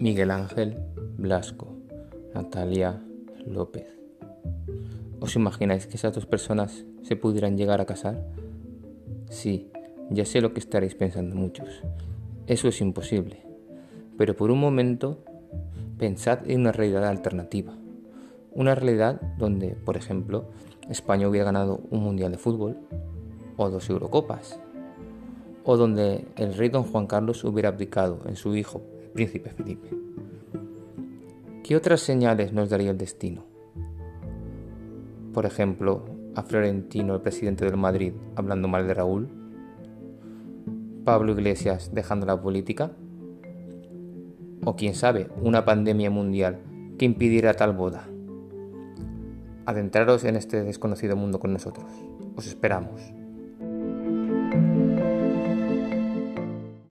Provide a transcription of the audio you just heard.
Miguel Ángel Blasco, Natalia López. ¿Os imagináis que esas dos personas se pudieran llegar a casar? Sí, ya sé lo que estaréis pensando muchos. Eso es imposible. Pero por un momento, pensad en una realidad alternativa. Una realidad donde, por ejemplo, España hubiera ganado un Mundial de Fútbol o dos Eurocopas. O donde el rey don Juan Carlos hubiera abdicado en su hijo, príncipe Felipe. ¿Qué otras señales nos daría el destino? Por ejemplo, a Florentino, el presidente del Madrid, hablando mal de Raúl. Pablo Iglesias dejando la política. O quién sabe, una pandemia mundial que impidiera tal boda. Adentraros en este desconocido mundo con nosotros. Os esperamos.